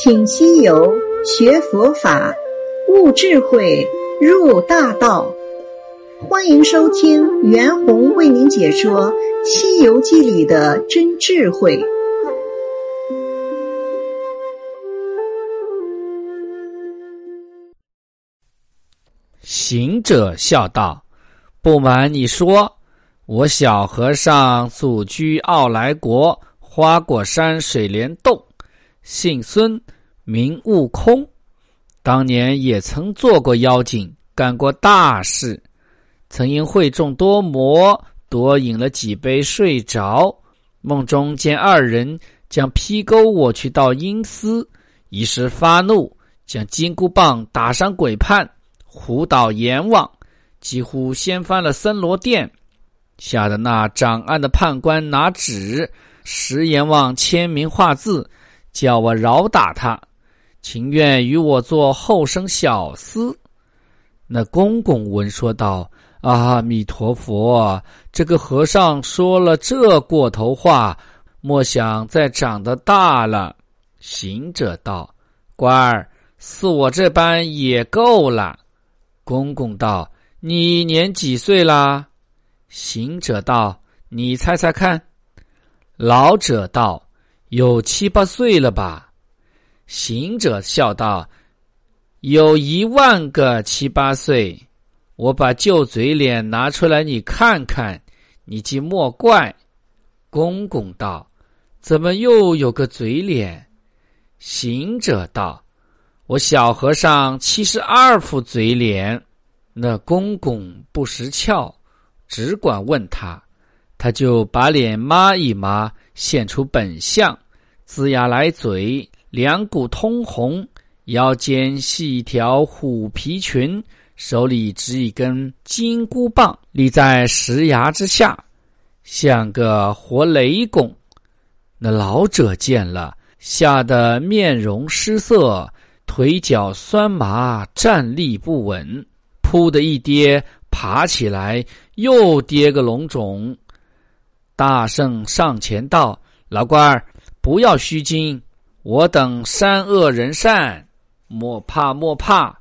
请西游学佛法，悟智慧，入大道。欢迎收听袁弘为您解说《西游记》里的真智慧。行者笑道：“不瞒你说，我小和尚祖居傲来国花果山水帘洞，姓孙，名悟空。当年也曾做过妖精，干过大事。曾因会众多魔，多饮了几杯，睡着。梦中见二人将劈钩我去到阴司，一时发怒，将金箍棒打伤鬼判。”胡捣阎王，几乎掀翻了森罗殿，吓得那掌案的判官拿纸石阎王签名画字，叫我饶打他，情愿与我做后生小厮。那公公闻说道：“阿弥陀佛，这个和尚说了这过头话，莫想再长得大了。”行者道：“官儿，似我这般也够了。”公公道：“你年几岁啦？”行者道：“你猜猜看。”老者道：“有七八岁了吧？”行者笑道：“有一万个七八岁。我把旧嘴脸拿出来，你看看，你既莫怪。”公公道：“怎么又有个嘴脸？”行者道。我小和尚七十二副嘴脸，那公公不识窍，只管问他，他就把脸抹一抹，现出本相，龇牙来嘴，两股通红，腰间系一条虎皮裙，手里执一根金箍棒，立在石崖之下，像个活雷公。那老者见了，吓得面容失色。腿脚酸麻，站立不稳，扑的一跌，爬起来又跌个龙肿。大圣上前道：“老官儿，不要虚惊，我等善恶人善，莫怕莫怕。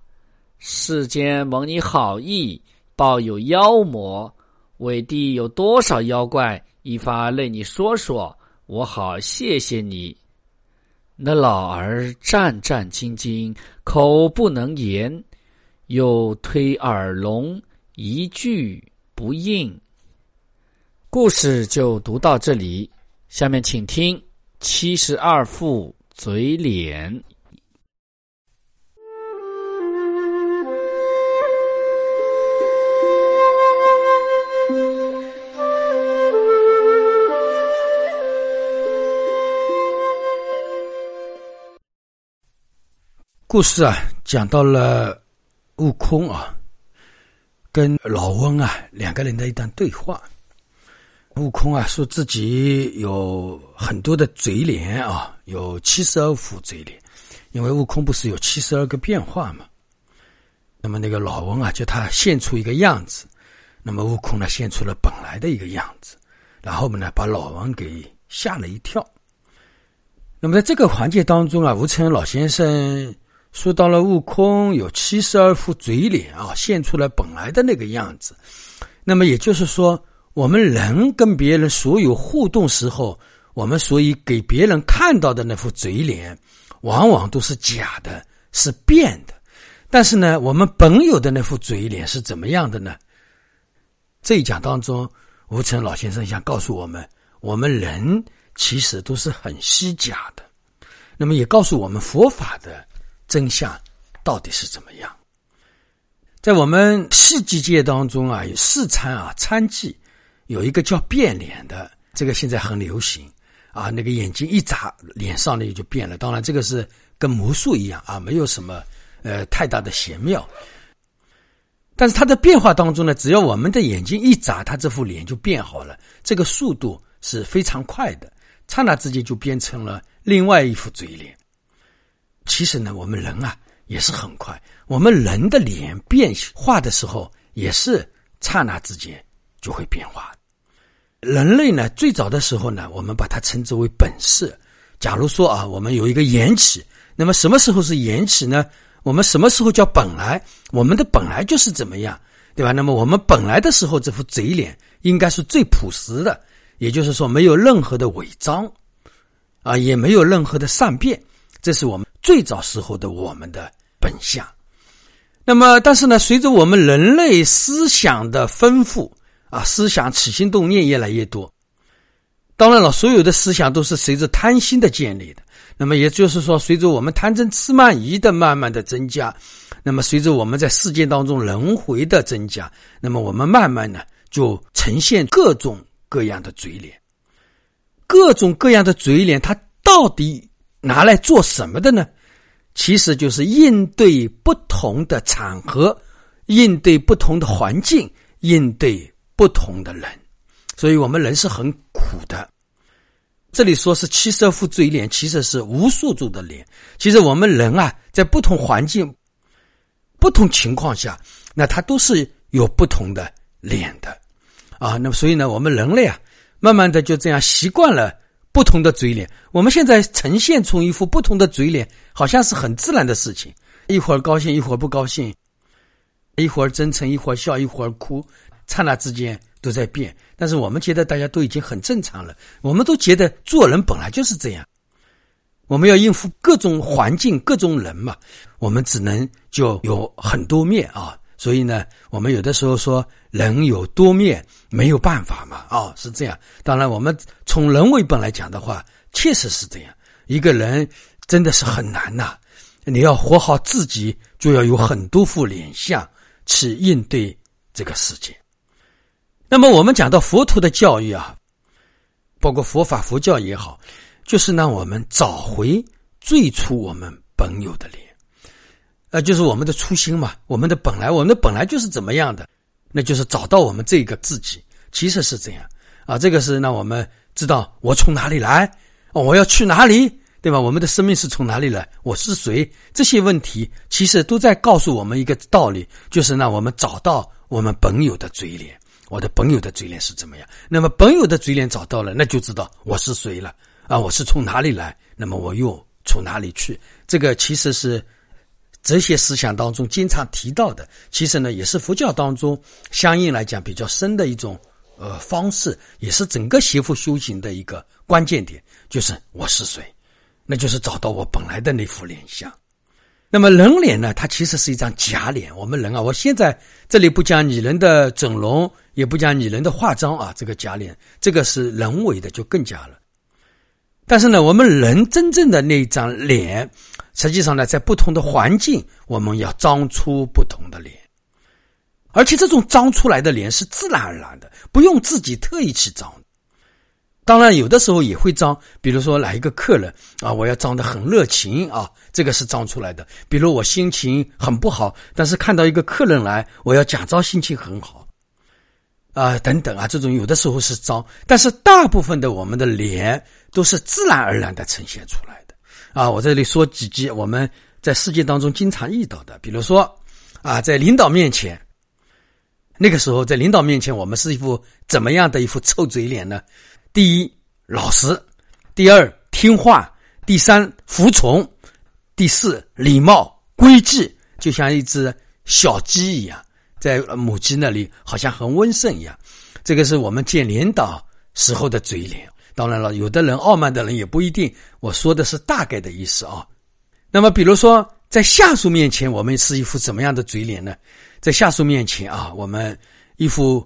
世间蒙你好意，抱有妖魔，伟地有多少妖怪？一发累你说说，我好谢谢你。”那老儿战战兢兢，口不能言，又推耳聋，一句不应。故事就读到这里，下面请听七十二副嘴脸。故事啊，讲到了悟空啊，跟老翁啊两个人的一段对话。悟空啊，说自己有很多的嘴脸啊，有七十二副嘴脸，因为悟空不是有七十二个变化嘛。那么那个老翁啊，叫他现出一个样子，那么悟空呢，现出了本来的一个样子，然后呢，把老翁给吓了一跳。那么在这个环节当中啊，吴承恩老先生。说到了悟空有七十二副嘴脸啊，现出了本来的那个样子。那么也就是说，我们人跟别人所有互动时候，我们所以给别人看到的那副嘴脸，往往都是假的，是变的。但是呢，我们本有的那副嘴脸是怎么样的呢？这一讲当中，吴承老先生想告诉我们，我们人其实都是很虚假的。那么也告诉我们佛法的。真相到底是怎么样？在我们戏剧界当中啊，有四参啊，参伎有一个叫变脸的，这个现在很流行啊。那个眼睛一眨，脸上呢就变了。当然，这个是跟魔术一样啊，没有什么呃太大的玄妙。但是它的变化当中呢，只要我们的眼睛一眨，它这副脸就变好了。这个速度是非常快的，刹那之间就变成了另外一副嘴脸。其实呢，我们人啊也是很快。我们人的脸变化的时候，也是刹那之间就会变化。人类呢，最早的时候呢，我们把它称之为本色。假如说啊，我们有一个缘起，那么什么时候是缘起呢？我们什么时候叫本来？我们的本来就是怎么样，对吧？那么我们本来的时候，这副嘴脸应该是最朴实的，也就是说没有任何的伪装，啊，也没有任何的善变，这是我们最早时候的我们的本相。那么，但是呢，随着我们人类思想的丰富啊，思想起心动念越来越多。当然了，所有的思想都是随着贪心的建立的。那么也就是说，随着我们贪嗔痴慢疑的慢慢的增加，那么随着我们在世界当中轮回的增加，那么我们慢慢呢就呈现各种各样的嘴脸。各种各样的嘴脸，它到底拿来做什么的呢？其实就是应对不同的场合，应对不同的环境，应对不同的人，所以我们人是很苦的。这里说是七十二副嘴脸，其实是无数组的脸。其实我们人啊，在不同环境、不同情况下，那他都是有不同的脸的啊。那么，所以呢，我们人类啊，慢慢的就这样习惯了。不同的嘴脸，我们现在呈现出一副不同的嘴脸，好像是很自然的事情。一会儿高兴，一会儿不高兴；一会儿真诚，一会儿笑，一会儿哭，刹那之间都在变。但是我们觉得大家都已经很正常了，我们都觉得做人本来就是这样。我们要应付各种环境、各种人嘛，我们只能就有很多面啊。所以呢，我们有的时候说人有多面，没有办法嘛，啊，是这样。当然，我们从人为本来讲的话，确实是这样。一个人真的是很难呐，你要活好自己，就要有很多副脸相去应对这个世界。那么，我们讲到佛陀的教育啊，包括佛法、佛教也好，就是让我们找回最初我们本有的脸。呃，就是我们的初心嘛，我们的本来，我们的本来就是怎么样的，那就是找到我们这个自己，其实是这样啊。这个是让我们知道我从哪里来，我要去哪里，对吧？我们的生命是从哪里来，我是谁？这些问题其实都在告诉我们一个道理，就是让我们找到我们本有的嘴脸。我的本有的嘴脸是怎么样？那么本有的嘴脸找到了，那就知道我是谁了啊！我是从哪里来？那么我又从哪里去？这个其实是。哲学思想当中经常提到的，其实呢也是佛教当中相应来讲比较深的一种呃方式，也是整个邪佛修行的一个关键点，就是我是谁，那就是找到我本来的那副脸相。那么人脸呢，它其实是一张假脸。我们人啊，我现在这里不讲拟人的整容，也不讲拟人的化妆啊，这个假脸，这个是人为的，就更假了。但是呢，我们人真正的那一张脸。实际上呢，在不同的环境，我们要张出不同的脸，而且这种张出来的脸是自然而然的，不用自己特意去张。当然，有的时候也会装，比如说来一个客人啊，我要装得很热情啊，这个是装出来的。比如我心情很不好，但是看到一个客人来，我要假装心情很好啊，等等啊，这种有的时候是装，但是大部分的我们的脸都是自然而然的呈现出来的。啊，我这里说几句我们在世界当中经常遇到的，比如说，啊，在领导面前，那个时候在领导面前，我们是一副怎么样的一副臭嘴脸呢？第一，老实；第二，听话；第三，服从；第四，礼貌、规矩，就像一只小鸡一样，在母鸡那里好像很温顺一样。这个是我们见领导时候的嘴脸。当然了，有的人傲慢的人也不一定。我说的是大概的意思啊。那么，比如说在下属面前，我们是一副怎么样的嘴脸呢？在下属面前啊，我们一副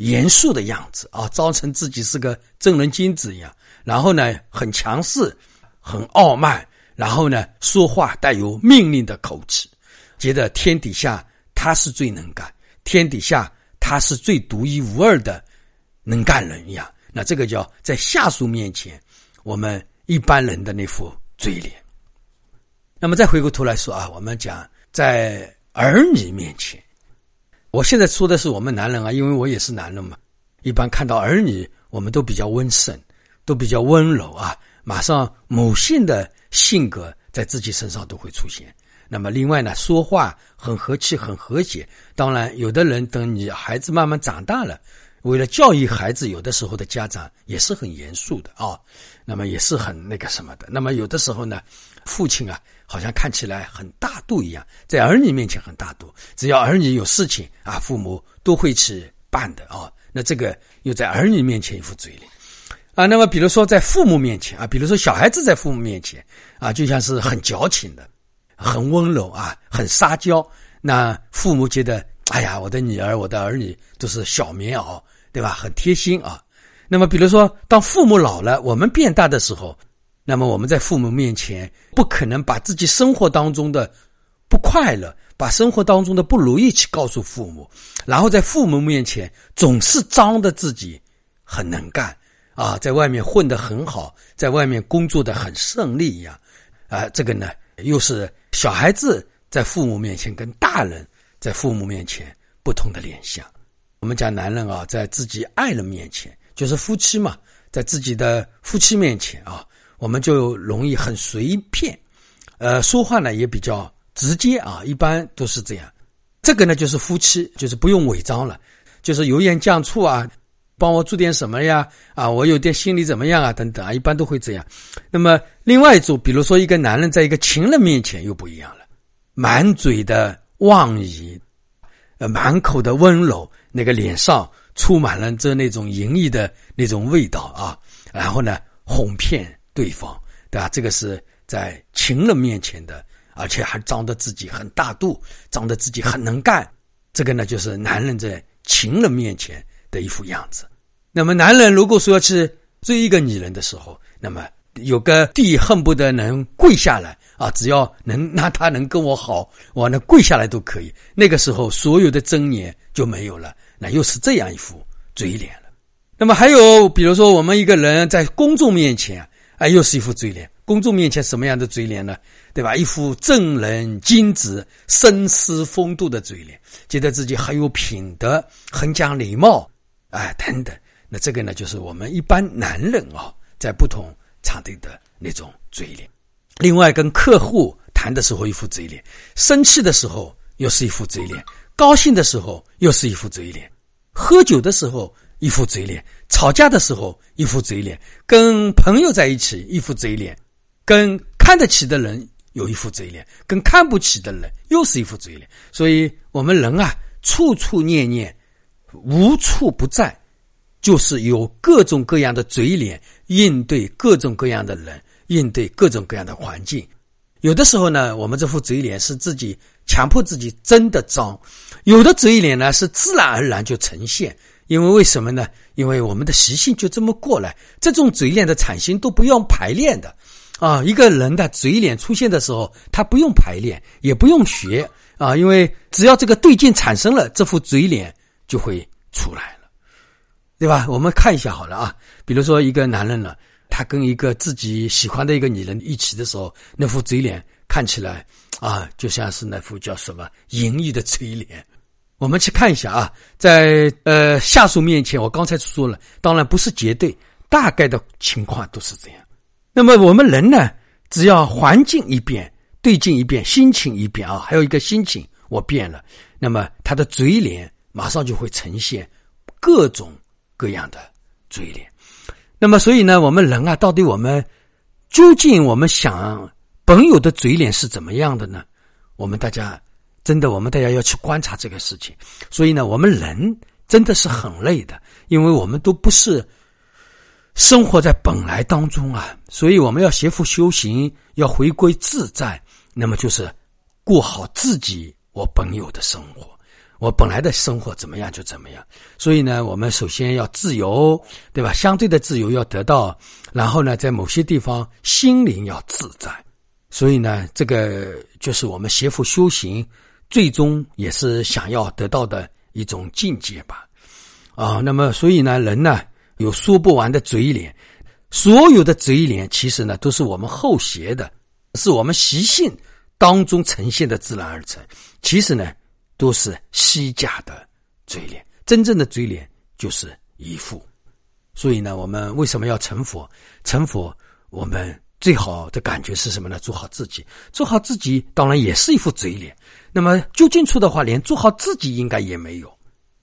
严肃的样子啊，装成自己是个正人君子一样。然后呢，很强势，很傲慢。然后呢，说话带有命令的口气，觉得天底下他是最能干，天底下他是最独一无二的能干人一样。那这个叫在下属面前，我们一般人的那副嘴脸。那么再回过头来说啊，我们讲在儿女面前，我现在说的是我们男人啊，因为我也是男人嘛。一般看到儿女，我们都比较温顺，都比较温柔啊，马上母性的性格在自己身上都会出现。那么另外呢，说话很和气，很和谐。当然，有的人等你孩子慢慢长大了。为了教育孩子，有的时候的家长也是很严肃的啊，那么也是很那个什么的。那么有的时候呢，父亲啊，好像看起来很大度一样，在儿女面前很大度，只要儿女有事情啊，父母都会去办的啊。那这个又在儿女面前一副嘴脸啊。那么比如说在父母面前啊，比如说小孩子在父母面前啊，就像是很矫情的，很温柔啊，很撒娇。那父母觉得，哎呀，我的女儿，我的儿女都是小棉袄，对吧？很贴心啊。那么比如说，当父母老了，我们变大的时候。那么我们在父母面前不可能把自己生活当中的不快乐、把生活当中的不如意去告诉父母，然后在父母面前总是装的自己很能干啊，在外面混得很好，在外面工作的很顺利一样啊。这个呢，又是小孩子在父母面前跟大人在父母面前不同的联想。我们讲男人啊，在自己爱人面前，就是夫妻嘛，在自己的夫妻面前啊。我们就容易很随便，呃，说话呢也比较直接啊，一般都是这样。这个呢就是夫妻，就是不用伪装了，就是油盐酱醋啊，帮我做点什么呀？啊，我有点心里怎么样啊？等等啊，一般都会这样。那么另外一种，比如说一个男人在一个情人面前又不一样了，满嘴的妄语，呃，满口的温柔，那个脸上充满了这那种淫逸的那种味道啊，然后呢哄骗。对方，对吧？这个是在情人面前的，而且还装的自己很大度，装的自己很能干。这个呢，就是男人在情人面前的一副样子。那么，男人如果说去追一个女人的时候，那么有个地恨不得能跪下来啊，只要能 那他能跟我好，我能跪下来都可以。那个时候，所有的尊严就没有了，那又是这样一副嘴脸了。那么还有，比如说我们一个人在公众面前。哎，又是一副嘴脸。公众面前什么样的嘴脸呢？对吧？一副正人君子、绅士风度的嘴脸，觉得自己很有品德、很讲礼貌，哎，等等。那这个呢，就是我们一般男人啊，在不同场地的那种嘴脸。另外，跟客户谈的时候一副嘴脸，生气的时候又是一副嘴脸，高兴的时候又是一副嘴脸，喝酒的时候。一副嘴脸，吵架的时候一副嘴脸，跟朋友在一起一副嘴脸，跟看得起的人有一副嘴脸，跟看不起的人又是一副嘴脸。所以，我们人啊，处处念念，无处不在，就是有各种各样的嘴脸应对各种各样的人，应对各种各样的环境。有的时候呢，我们这副嘴脸是自己强迫自己真的脏；有的嘴脸呢，是自然而然就呈现。因为为什么呢？因为我们的习性就这么过来，这种嘴脸的产生都不用排练的，啊，一个人的嘴脸出现的时候，他不用排练，也不用学啊，因为只要这个对境产生了，这副嘴脸就会出来了，对吧？我们看一下好了啊，比如说一个男人呢，他跟一个自己喜欢的一个女人一起的时候，那副嘴脸看起来啊，就像是那副叫什么淫逸的嘴脸。我们去看一下啊，在呃下属面前，我刚才说了，当然不是绝对，大概的情况都是这样。那么我们人呢，只要环境一变，对境一变，心情一变啊，还有一个心情我变了，那么他的嘴脸马上就会呈现各种各样的嘴脸。那么所以呢，我们人啊，到底我们究竟我们想本有的嘴脸是怎么样的呢？我们大家。真的，我们大家要去观察这个事情。所以呢，我们人真的是很累的，因为我们都不是生活在本来当中啊。所以我们要学佛修行，要回归自在，那么就是过好自己我本有的生活。我本来的生活怎么样就怎么样。所以呢，我们首先要自由，对吧？相对的自由要得到，然后呢，在某些地方心灵要自在。所以呢，这个就是我们学佛修行。最终也是想要得到的一种境界吧，啊，那么所以呢，人呢有说不完的嘴脸，所有的嘴脸其实呢都是我们后学的，是我们习性当中呈现的自然而成，其实呢都是虚假的嘴脸，真正的嘴脸就是一副。所以呢，我们为什么要成佛？成佛，我们。最好的感觉是什么呢？做好自己，做好自己，当然也是一副嘴脸。那么究竟处的话，连做好自己应该也没有。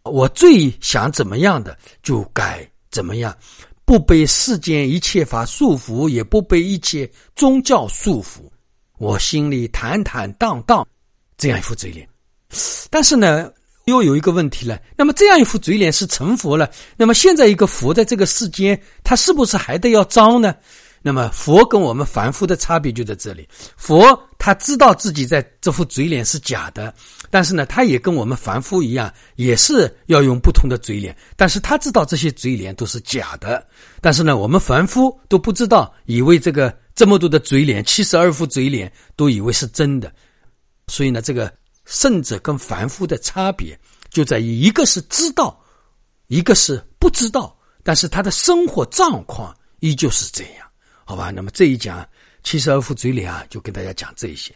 我最想怎么样的就该怎么样，不被世间一切法束缚，也不被一切宗教束缚。我心里坦坦荡荡，这样一副嘴脸。但是呢，又有一个问题了。那么这样一副嘴脸是成佛了，那么现在一个佛在这个世间，他是不是还得要招呢？那么佛跟我们凡夫的差别就在这里。佛他知道自己在这副嘴脸是假的，但是呢，他也跟我们凡夫一样，也是要用不同的嘴脸。但是他知道这些嘴脸都是假的，但是呢，我们凡夫都不知道，以为这个这么多的嘴脸，七十二副嘴脸都以为是真的。所以呢，这个。圣者跟凡夫的差别就在于，一个是知道，一个是不知道，但是他的生活状况依旧是这样，好吧？那么这一讲七十二副嘴脸啊，就跟大家讲这一些。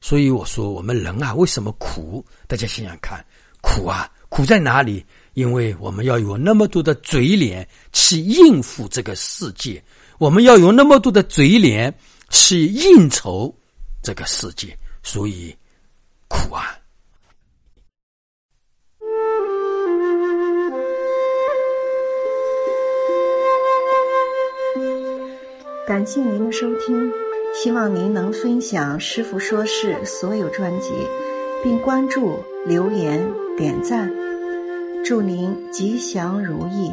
所以我说，我们人啊，为什么苦？大家想想看，苦啊，苦在哪里？因为我们要有那么多的嘴脸去应付这个世界，我们要有那么多的嘴脸去应酬这个世界，所以。感谢您的收听，希望您能分享《师傅说事》所有专辑，并关注、留言、点赞，祝您吉祥如意。